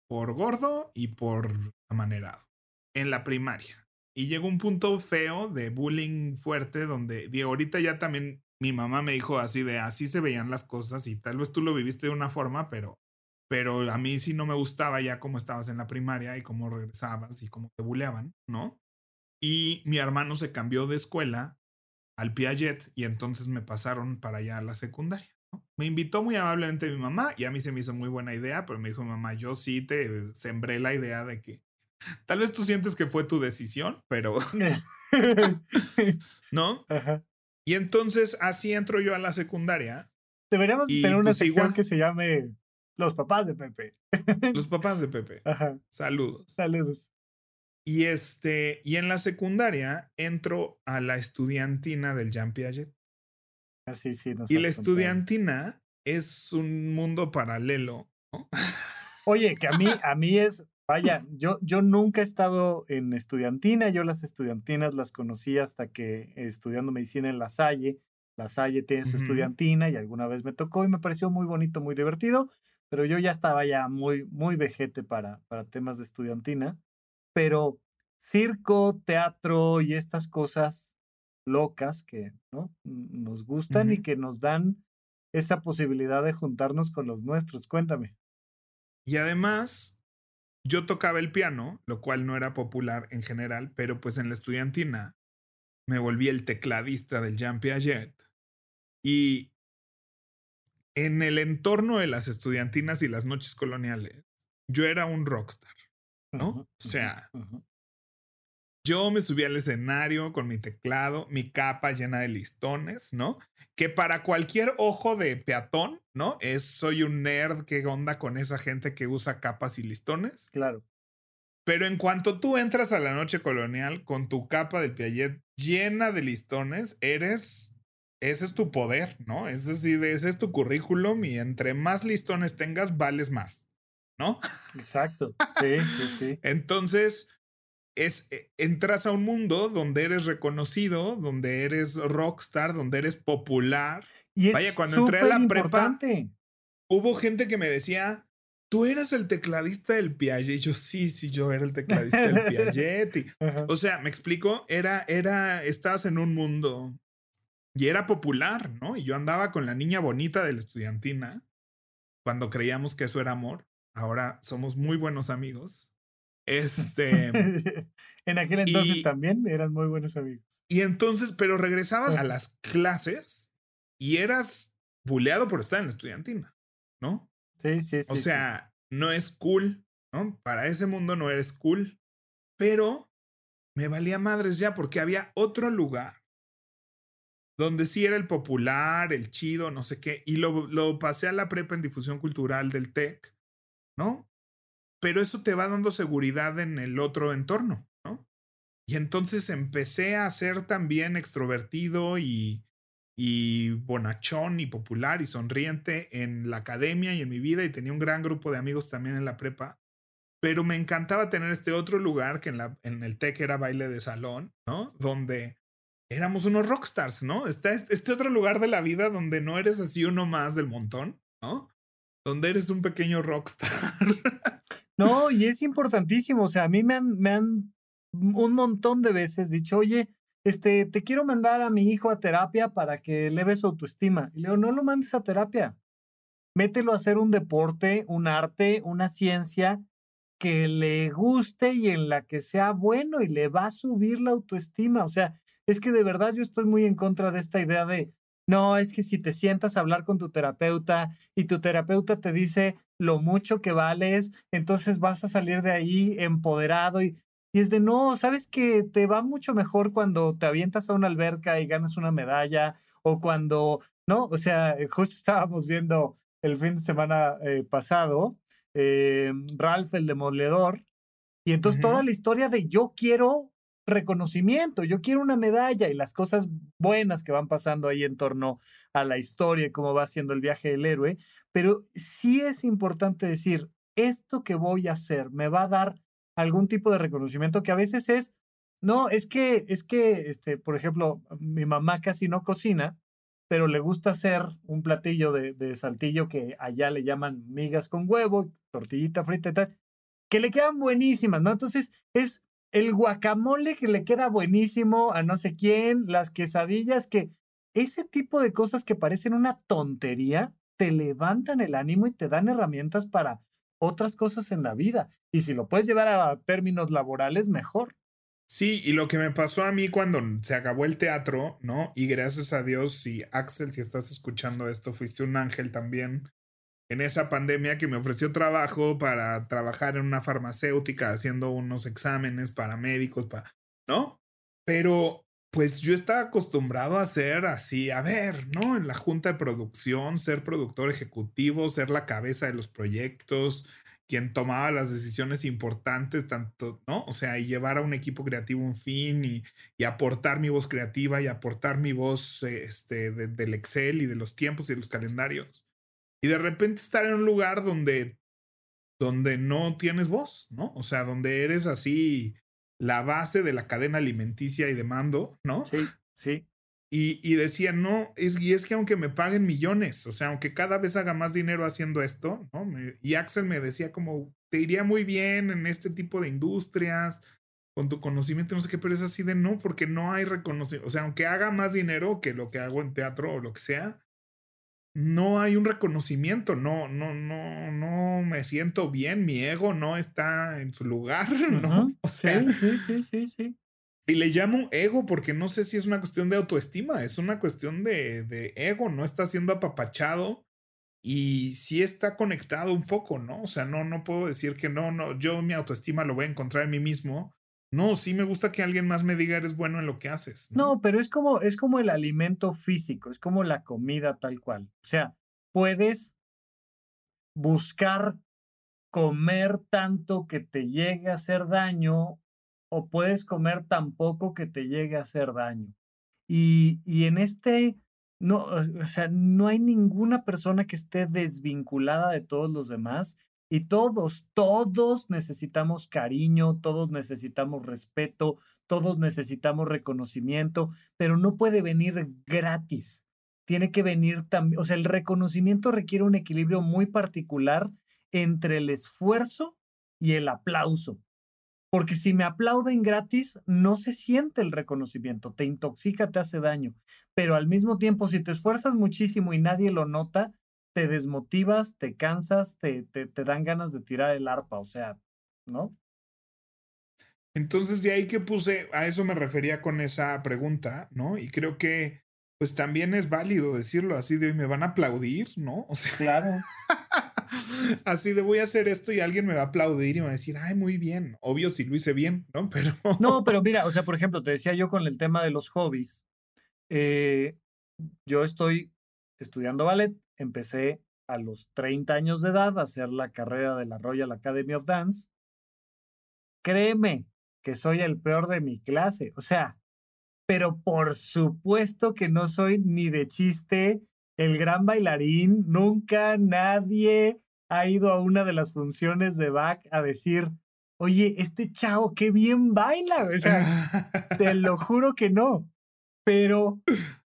Por gordo y por amanerado en la primaria. Y llegó un punto feo de bullying fuerte donde, digo, ahorita ya también mi mamá me dijo así de así se veían las cosas y tal vez tú lo viviste de una forma, pero pero a mí sí no me gustaba ya cómo estabas en la primaria y cómo regresabas y cómo te buleaban, ¿no? Y mi hermano se cambió de escuela al Piaget y entonces me pasaron para allá a la secundaria. ¿no? Me invitó muy amablemente mi mamá y a mí se me hizo muy buena idea, pero me dijo mamá, yo sí te sembré la idea de que tal vez tú sientes que fue tu decisión, pero... ¿No? Y entonces así entro yo a la secundaria. Deberíamos tener una pues, sección que se llame Los papás de Pepe. Los papás de Pepe. Saludos. Saludos. Y este, y en la secundaria entro a la estudiantina del Jean Piaget. Así, ah, sí, Y la estudiantina es un mundo paralelo. Oye, que a mí, a mí es, vaya, yo, yo nunca he estado en estudiantina, yo las estudiantinas las conocí hasta que estudiando medicina en La Salle, La Salle tiene su estudiantina y alguna vez me tocó y me pareció muy bonito, muy divertido, pero yo ya estaba ya muy, muy vejete para, para temas de estudiantina pero circo, teatro y estas cosas locas que ¿no? nos gustan y que nos dan esa posibilidad de juntarnos con los nuestros. Cuéntame. Y además, yo tocaba el piano, lo cual no era popular en general, pero pues en la estudiantina me volví el tecladista del Jean Piaget. Y en el entorno de las estudiantinas y las noches coloniales, yo era un rockstar. ¿no? o sea, yo me subí al escenario con mi teclado, mi capa llena de listones, ¿no? Que para cualquier ojo de peatón, ¿no? Es, soy un nerd que onda con esa gente que usa capas y listones. Claro. Pero en cuanto tú entras a la noche colonial con tu capa del Piaget llena de listones, eres, ese es tu poder, ¿no? Es decir, ese es tu currículum y entre más listones tengas, vales más. ¿no? Exacto. Sí, sí, sí. Entonces, es, eh, entras a un mundo donde eres reconocido, donde eres rockstar, donde eres popular. Y Vaya, cuando entré a la prepa, hubo gente que me decía, tú eras el tecladista del Piaget. Y yo, sí, sí, yo era el tecladista del Piaget. o sea, me explico, era, era, estabas en un mundo y era popular, ¿no? Y yo andaba con la niña bonita de la estudiantina cuando creíamos que eso era amor. Ahora somos muy buenos amigos. Este. en aquel entonces también eran muy buenos amigos. Y entonces, pero regresabas a las clases y eras buleado por estar en la estudiantina, ¿no? Sí, sí, sí. O sea, no es cool, ¿no? Para ese mundo no eres cool. Pero me valía madres ya porque había otro lugar donde sí era el popular, el chido, no sé qué, y lo, lo pasé a la prepa en difusión cultural del TEC, ¿no? Pero eso te va dando seguridad en el otro entorno, ¿no? Y entonces empecé a ser también extrovertido y, y bonachón y popular y sonriente en la academia y en mi vida y tenía un gran grupo de amigos también en la prepa. Pero me encantaba tener este otro lugar que en, la, en el TEC era baile de salón, ¿no? Donde éramos unos rockstars, ¿no? Está este otro lugar de la vida donde no eres así uno más del montón, ¿no? Donde eres un pequeño rockstar. No, y es importantísimo. O sea, a mí me han, un montón de veces dicho, oye, este, te quiero mandar a mi hijo a terapia para que eleve su autoestima. Y le digo, no lo mandes a terapia. Mételo a hacer un deporte, un arte, una ciencia que le guste y en la que sea bueno y le va a subir la autoestima. O sea, es que de verdad yo estoy muy en contra de esta idea de, no, es que si te sientas a hablar con tu terapeuta y tu terapeuta te dice lo mucho que vales, entonces vas a salir de ahí empoderado y, y es de, no, sabes que te va mucho mejor cuando te avientas a una alberca y ganas una medalla o cuando, ¿no? O sea, justo estábamos viendo el fin de semana eh, pasado, eh, Ralph el demoledor, y entonces toda la historia de yo quiero reconocimiento, yo quiero una medalla y las cosas buenas que van pasando ahí en torno a la historia y cómo va haciendo el viaje del héroe, pero sí es importante decir, esto que voy a hacer me va a dar algún tipo de reconocimiento que a veces es, no, es que, es que, este, por ejemplo, mi mamá casi no cocina, pero le gusta hacer un platillo de, de saltillo que allá le llaman migas con huevo, tortillita frita y tal, que le quedan buenísimas, ¿no? Entonces es el guacamole que le queda buenísimo a no sé quién, las quesadillas, que ese tipo de cosas que parecen una tontería, te levantan el ánimo y te dan herramientas para otras cosas en la vida. Y si lo puedes llevar a términos laborales, mejor. Sí, y lo que me pasó a mí cuando se acabó el teatro, ¿no? Y gracias a Dios, si Axel, si estás escuchando esto, fuiste un ángel también, en esa pandemia que me ofreció trabajo para trabajar en una farmacéutica haciendo unos exámenes para médicos, ¿no? Pero pues yo estaba acostumbrado a ser así, a ver, ¿no? En la junta de producción, ser productor ejecutivo, ser la cabeza de los proyectos, quien tomaba las decisiones importantes, tanto, ¿no? O sea, y llevar a un equipo creativo un fin y, y aportar mi voz creativa y aportar mi voz este, del Excel y de los tiempos y de los calendarios y de repente estar en un lugar donde, donde no tienes voz, ¿no? O sea, donde eres así la base de la cadena alimenticia y de mando, ¿no? Sí, sí. Y, y decía, no, es, y es que aunque me paguen millones, o sea, aunque cada vez haga más dinero haciendo esto, ¿no? y Axel me decía como, te iría muy bien en este tipo de industrias, con tu conocimiento, no sé qué, pero es así de no, porque no hay reconocimiento, o sea, aunque haga más dinero que lo que hago en teatro o lo que sea, no hay un reconocimiento, no, no, no, no me siento bien, mi ego no está en su lugar, ¿no? O sea, sí, sí, sí, sí, Y le llamo ego porque no sé si es una cuestión de autoestima, es una cuestión de, de ego, no está siendo apapachado y sí está conectado un poco, ¿no? O sea, no, no puedo decir que no, no, yo mi autoestima lo voy a encontrar en mí mismo, no, sí me gusta que alguien más me diga eres bueno en lo que haces. ¿no? pero es como, es como el alimento físico, es como la comida tal cual. O sea, puedes buscar comer tanto que te llegue a hacer daño o puedes comer tan poco que te llegue a hacer daño. Y, y en este, no, o sea, no hay ninguna persona que esté desvinculada de todos los demás y todos, todos necesitamos cariño, todos necesitamos respeto, todos necesitamos reconocimiento, pero no puede venir gratis. Tiene que venir también, o sea, el reconocimiento requiere un equilibrio muy particular entre el esfuerzo y el aplauso. Porque si me aplauden gratis, no se siente el reconocimiento, te intoxica, te hace daño. Pero al mismo tiempo, si te esfuerzas muchísimo y nadie lo nota, te desmotivas, te cansas, te, te, te dan ganas de tirar el arpa, o sea, ¿no? Entonces, de ahí que puse, a eso me refería con esa pregunta, ¿no? Y creo que, pues también es válido decirlo así de hoy, me van a aplaudir, ¿no? O sea, claro. así de voy a hacer esto y alguien me va a aplaudir y me va a decir, ay, muy bien. Obvio si lo hice bien, ¿no? Pero. No, pero mira, o sea, por ejemplo, te decía yo con el tema de los hobbies. Eh, yo estoy estudiando ballet, empecé a los 30 años de edad a hacer la carrera de la Royal Academy of Dance. Créeme, que soy el peor de mi clase. O sea, pero por supuesto que no soy ni de chiste el gran bailarín. Nunca nadie ha ido a una de las funciones de Bach a decir, oye, este chavo, qué bien baila. O sea, te lo juro que no. Pero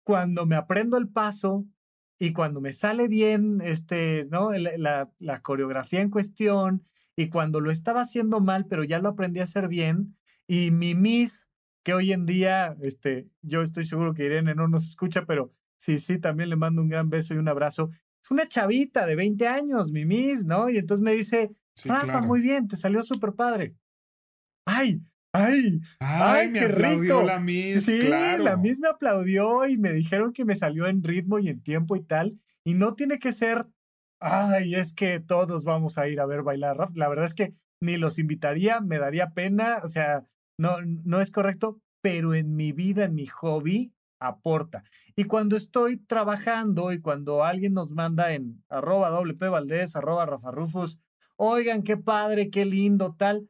cuando me aprendo el paso y cuando me sale bien este, ¿no? la, la coreografía en cuestión y cuando lo estaba haciendo mal, pero ya lo aprendí a hacer bien, y mi Miss, que hoy en día, este, yo estoy seguro que Irene no nos escucha, pero sí, sí, también le mando un gran beso y un abrazo. Es una chavita de 20 años, mi Miss, ¿no? Y entonces me dice, Rafa, muy bien, te salió súper padre. ¡Ay! ¡Ay! ¡Ay, me qué aplaudió rico! la Miss! Sí, claro. la Miss me aplaudió y me dijeron que me salió en ritmo y en tiempo y tal. Y no tiene que ser, ay, es que todos vamos a ir a ver bailar. rap". La verdad es que ni los invitaría, me daría pena, o sea, no, no es correcto, pero en mi vida, en mi hobby, aporta. Y cuando estoy trabajando y cuando alguien nos manda en arroba WP Valdés, arroba Rafa Rufus, oigan, qué padre, qué lindo, tal.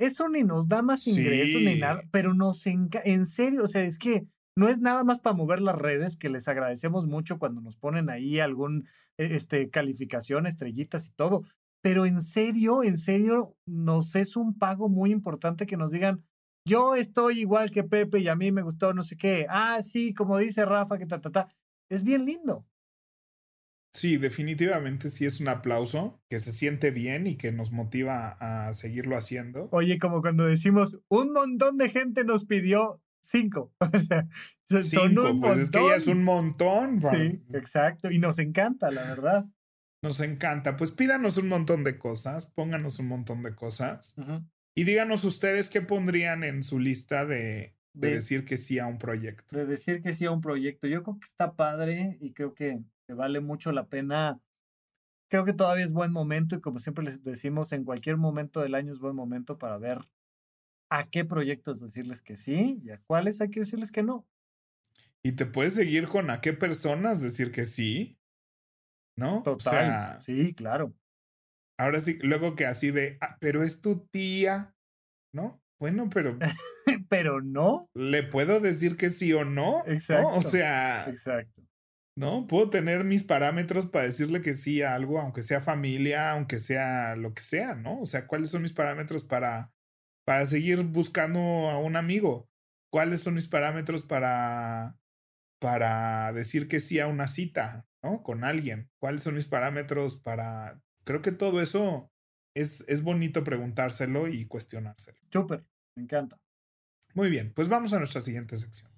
Eso ni nos da más ingresos ni nada, pero nos enca en serio, o sea, es que no es nada más para mover las redes, que les agradecemos mucho cuando nos ponen ahí algún e- este, calificación, estrellitas y todo, pero en serio, en serio, nos es un pago muy importante que nos digan, yo estoy igual que Pepe y a mí me gustó no sé qué. Ah, sí, como dice Rafa, que ta, ta, ta. Es bien lindo. Sí, definitivamente sí es un aplauso que se siente bien y que nos motiva a seguirlo haciendo. Oye, como cuando decimos, un montón de gente nos pidió cinco. O sea, son Cinco, un pues es que ya es un montón. va. Sí, exacto. Y nos encanta, la verdad. Nos encanta. Pues pídanos un montón de cosas, pónganos un montón de cosas y díganos ustedes qué pondrían en su lista de, de De- decir que sí a un proyecto. de decir que sí a un proyecto. Yo creo que está padre y creo que, que vale mucho la pena. Creo que todavía es buen momento y como siempre les decimos, en cualquier momento del año es buen momento para ver a qué proyectos decirles que sí y a cuáles hay que decirles que no. Y te puedes seguir con a qué personas decir que sí, ¿no? Total. O sea, sí, claro. ahora sí, luego que así de, "Ah, pero es tu tía, ¿no? Bueno, pero Pero no. ¿le puedo decir que sí o no? ¿No? Exacto. O sea, Exacto. ¿No? Puedo tener mis parámetros para decirle que sí a algo, aunque sea familia, aunque sea lo que sea, ¿no? O sea, ¿cuáles son mis parámetros para, para seguir buscando a un amigo? ¿Cuáles son mis parámetros para, para decir que sí a una cita, ¿no? Con alguien. ¿Cuáles son mis parámetros para... Creo que todo eso es, es bonito preguntárselo y cuestionárselo. Súper. Me encanta. Muy bien, pues vamos a nuestra siguiente sección.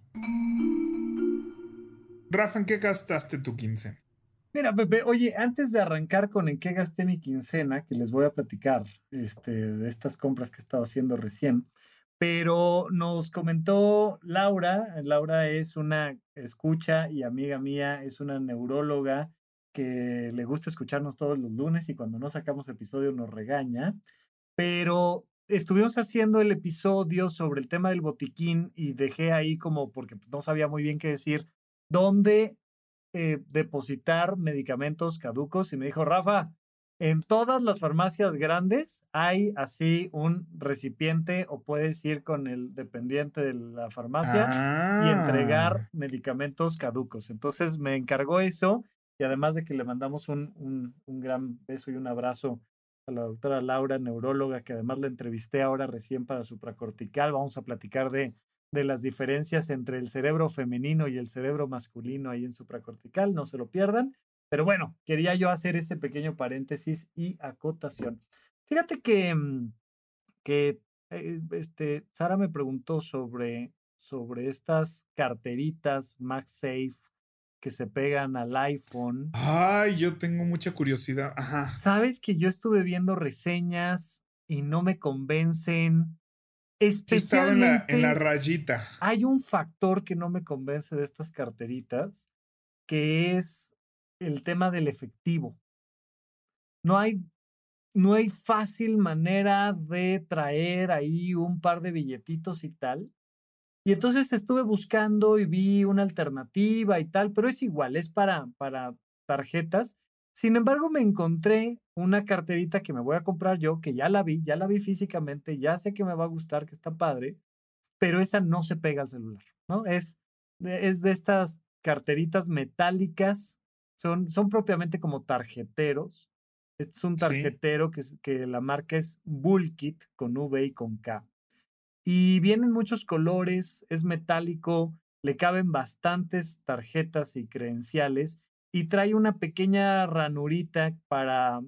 Rafa, ¿en qué gastaste tu quincena? Mira, Pepe, oye, antes de arrancar con en qué gasté mi quincena, que les voy a platicar este, de estas compras que he estado haciendo recién, pero nos comentó Laura, Laura es una escucha y amiga mía, es una neuróloga que le gusta escucharnos todos los lunes y cuando no sacamos episodio nos regaña, pero estuvimos haciendo el episodio sobre el tema del botiquín y dejé ahí como porque no sabía muy bien qué decir, dónde eh, depositar medicamentos caducos y me dijo, Rafa, en todas las farmacias grandes hay así un recipiente o puedes ir con el dependiente de la farmacia y entregar Ah. medicamentos caducos. Entonces me encargó eso y además de que le mandamos un, un, un gran beso y un abrazo a la doctora Laura, neuróloga, que además la entrevisté ahora recién para supracortical. Vamos a platicar de, de las diferencias entre el cerebro femenino y el cerebro masculino ahí en supracortical, no se lo pierdan. Pero bueno, quería yo hacer ese pequeño paréntesis y acotación. Fíjate que, mm, que eh, este, Sara me preguntó sobre, sobre estas carteritas MagSafe que se pegan al iPhone. Ay, yo tengo mucha curiosidad. Ajá. Sabes que yo estuve viendo reseñas y no me convencen. Especialmente en la, rayita. Hay un factor que no me convence de estas carteritas, que es el tema del efectivo. No hay, no hay fácil manera de traer ahí un par de billetitos y tal. Y entonces estuve buscando y vi una alternativa y tal, pero es igual, es para, para tarjetas. Sin embargo, me encontré una carterita que me voy a comprar yo, que ya la vi, ya la vi físicamente, ya sé que me va a gustar, que está padre, pero esa no se pega al celular, ¿no? Es, es de estas carteritas metálicas, son, son propiamente como tarjeteros. Este es un tarjetero que, que la marca es Bullkit con V y con K. Y vienen muchos colores, es metálico, le caben bastantes tarjetas y credenciales y trae una pequeña ranurita para...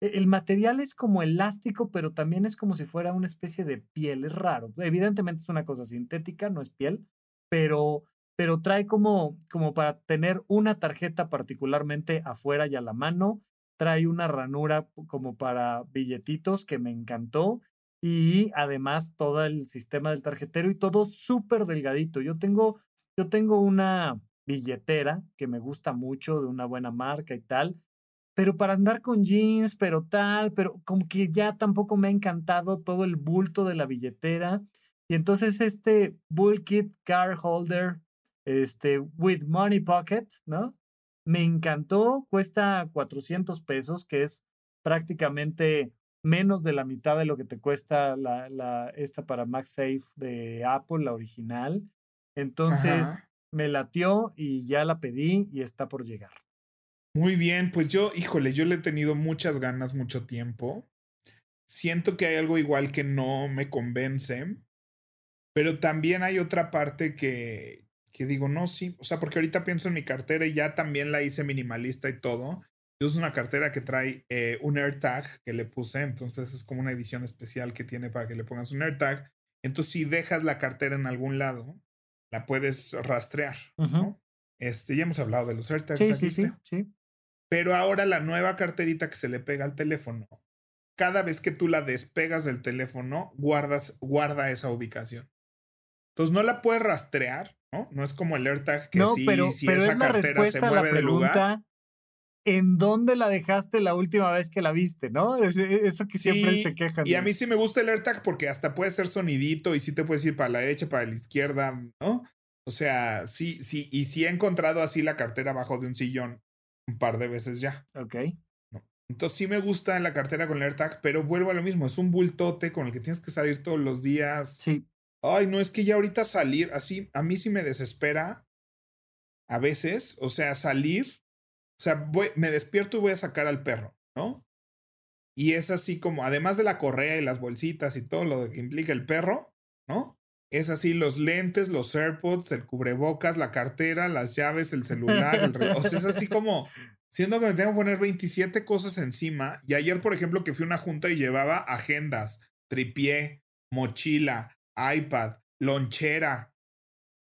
E, el material es como elástico, pero también es como si fuera una especie de piel, es raro. Evidentemente es una cosa sintética, no es piel, pero, pero trae como, como para tener una tarjeta particularmente afuera y a la mano. Trae una ranura como para billetitos que me encantó y además todo el sistema del tarjetero y todo súper delgadito. Yo tengo, yo tengo una billetera que me gusta mucho, de una buena marca y tal, pero para andar con jeans, pero tal, pero como que ya tampoco me ha encantado todo el bulto de la billetera. Y entonces este Bullkit Car Holder, este, with Money Pocket, ¿no? Me encantó, cuesta 400 pesos, que es prácticamente menos de la mitad de lo que te cuesta la, la, esta para MagSafe de Apple, la original. Entonces me latió y ya la pedí y está por llegar. Muy bien, pues yo, híjole, yo le he tenido muchas ganas mucho tiempo. Siento que hay algo igual que no me convence, pero también hay otra parte que, que digo, no, sí, o sea, porque ahorita pienso en mi cartera y ya también la hice minimalista y todo. Yo uso una cartera que trae eh, un AirTag que le puse, entonces es como una edición especial que tiene para que le pongas un AirTag. Entonces, si dejas la cartera en algún lado, la puedes rastrear. Este, ya hemos hablado de los AirTags. Sí, sí, sí, sí. Pero ahora la nueva carterita que se le pega al teléfono, cada vez que tú la despegas del teléfono, guardas, guarda esa ubicación. Entonces no la puedes rastrear, ¿no? No es como el AirTag que sí, si esa cartera se mueve de lugar en dónde la dejaste la última vez que la viste, ¿no? Eso que siempre se quejan. Y a mí sí me gusta el AirTag porque hasta puede ser sonidito y sí te puedes ir para la derecha, para la izquierda, ¿no? O sea, sí, sí, y sí he encontrado así la cartera abajo de un sillón un par de veces ya. Ok. Entonces sí me gusta la cartera con el AirTag, pero vuelvo a lo mismo, es un bultote con el que tienes que salir todos los días. Sí. Ay, no, es que ya ahorita salir así, a mí sí me desespera a veces, o sea, salir o sea, voy, me despierto y voy a sacar al perro, ¿no? Y es así como, además de la correa y las bolsitas y todo lo que implica el perro, ¿no? Es así los lentes, los AirPods, el cubrebocas, la cartera, las llaves, el celular, el reloj. O sea, es así como, siendo que me tengo que poner 27 cosas encima. Y ayer, por ejemplo, que fui a una junta y llevaba agendas, tripié, mochila, iPad, lonchera,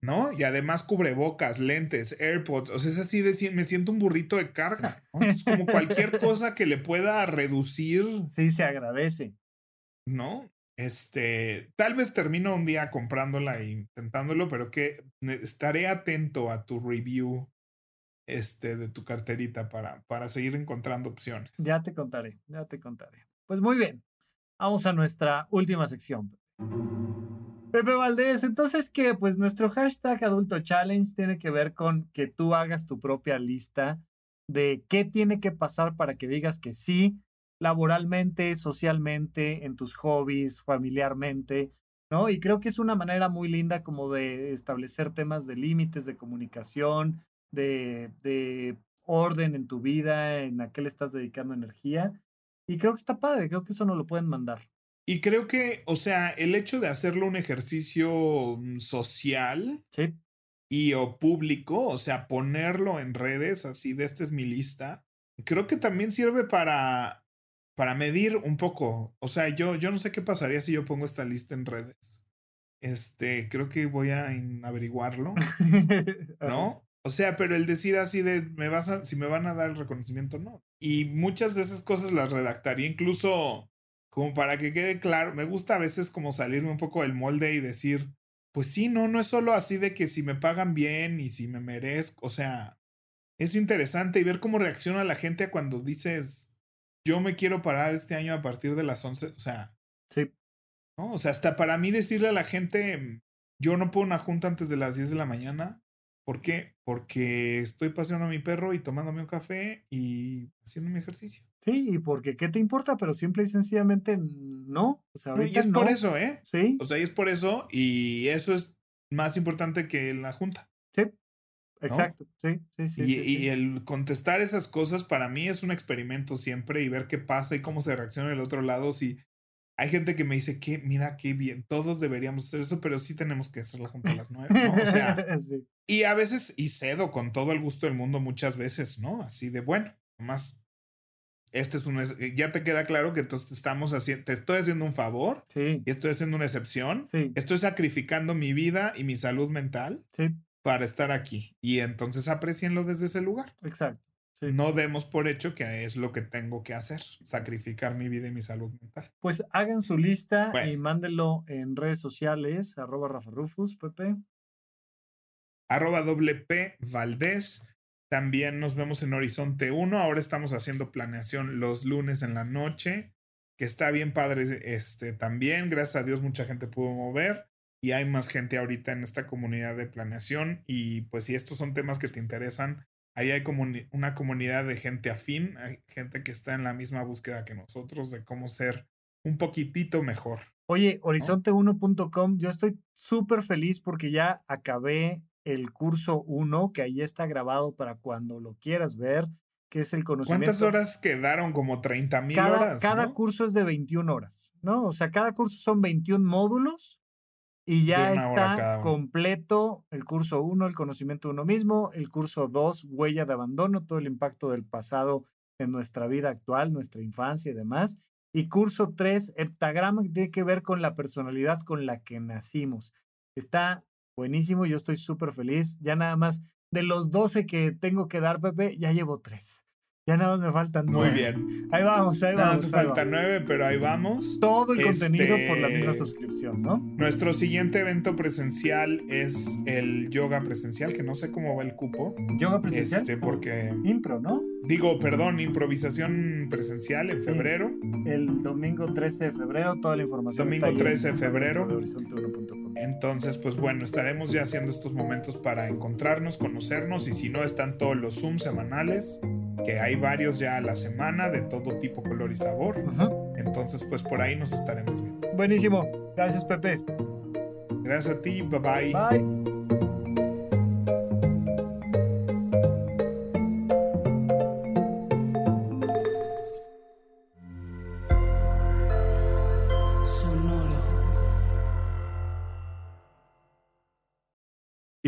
¿no? Y además cubrebocas, lentes, AirPods, o sea, es así de me siento un burrito de carga, Es como cualquier cosa que le pueda reducir. Sí, se agradece. ¿No? Este, tal vez termino un día comprándola e intentándolo, pero que estaré atento a tu review este, de tu carterita para, para seguir encontrando opciones. Ya te contaré, ya te contaré. Pues muy bien, vamos a nuestra última sección. Pepe Valdés, entonces que pues nuestro hashtag adulto challenge tiene que ver con que tú hagas tu propia lista de qué tiene que pasar para que digas que sí, laboralmente, socialmente, en tus hobbies, familiarmente, ¿no? Y creo que es una manera muy linda como de establecer temas de límites de comunicación, de, de orden en tu vida, en a qué le estás dedicando energía. Y creo que está padre, creo que eso no lo pueden mandar. Y creo que, o sea, el hecho de hacerlo un ejercicio mm, social y o público, o sea, ponerlo en redes así de esta es mi lista, creo que también sirve para para medir un poco. O sea, yo, yo no sé qué pasaría si yo pongo esta lista en redes. Este, creo que voy a averiguarlo, ¿no? O sea, pero el decir así de, me vas a, si me van a dar el reconocimiento, no. Y muchas de esas cosas las redactaría incluso como para que quede claro. Me gusta a veces como salirme un poco del molde y decir, pues sí, no, no es solo así de que si me pagan bien y si me merezco, o sea, es interesante y ver cómo reacciona la gente cuando dices, yo me quiero parar este año a partir de las 11, o sea, sí. ¿no? O sea, hasta para mí decirle a la gente, yo no puedo una junta antes de las 10 de la mañana, ¿Por qué? Porque estoy paseando a mi perro y tomándome un café y haciendo mi ejercicio. Sí, y porque ¿qué te importa? Pero simple y sencillamente no. O sea, y es por eso, ¿eh? Sí. O sea, y es por eso, y eso es más importante que la junta. Sí. Exacto, sí, sí, sí y, y, el contestar esas cosas para mí es un experimento siempre y ver qué pasa y cómo se reacciona el otro lado. Si hay gente que me dice que, mira, qué bien, todos deberíamos hacer eso, pero sí tenemos que hacer la junta a las nueve, ¿no? O sea, y a veces, y cedo con todo el gusto del mundo muchas veces, ¿no? Así de, bueno, nomás, este es un, eh, ya te queda claro que entonces estamos haciendo, te estoy haciendo un favor, sí. y estoy haciendo una excepción, sí. estoy sacrificando mi vida y mi salud mental sí. para estar aquí, y entonces aprecienlo desde ese lugar. Exacto. No demos por hecho que es lo que tengo que hacer, sacrificar mi vida y mi salud mental. Pues hagan su lista y mándenlo en redes sociales, arroba Rafa Rufus, Pepe. Arroba doble P Valdés. También nos vemos en Horizonte 1. Ahora estamos haciendo planeación los lunes en la noche, que está bien padre este también. Gracias a Dios mucha gente pudo mover y hay más gente ahorita en esta comunidad de planeación. Y pues si estos son temas que te interesan, Ahí hay como una comunidad de gente afín, hay gente que está en la misma búsqueda que nosotros de cómo ser un poquitito mejor. Oye, horizonte1.com, yo estoy súper feliz porque ya acabé el curso 1, que ahí está grabado para cuando lo quieras ver, que es el conocimiento. ¿Cuántas horas quedaron? Como 30 mil horas. Cada curso es de 21 horas, ¿no? O sea, cada curso son 21 módulos y ya está completo el curso 1, el conocimiento de uno mismo, el curso 2, huella de abandono, todo el impacto del pasado en nuestra vida actual, nuestra infancia y demás. Y curso 3, heptagrama, que tiene que ver con la personalidad con la que nacimos. Está buenísimo, yo estoy súper feliz. Ya nada más de los 12 que tengo que dar, Pepe, ya llevo 3. Ya nada más me faltan nueve. Muy bien. Ahí vamos, ahí vamos. Nada más faltan nueve, pero ahí vamos. Todo el contenido por la misma este, suscripción, ¿no? Nuestro siguiente evento presencial es el yoga presencial, que no sé cómo va el cupo. ¿Yoga presencial? Este, porque... Impro, ¿no? Digo, perdón, improvisación presencial en febrero. El domingo 13 de febrero, toda la información. Domingo 13 de febrero. Entonces, pues bueno, estaremos ya haciendo estos momentos para encontrarnos, conocernos y si no, están todos los Zoom semanales que hay varios ya a la semana de todo tipo, color y sabor. Entonces, pues por ahí nos estaremos viendo. Buenísimo. Gracias, Pepe. Gracias a ti. Bye bye. Bye.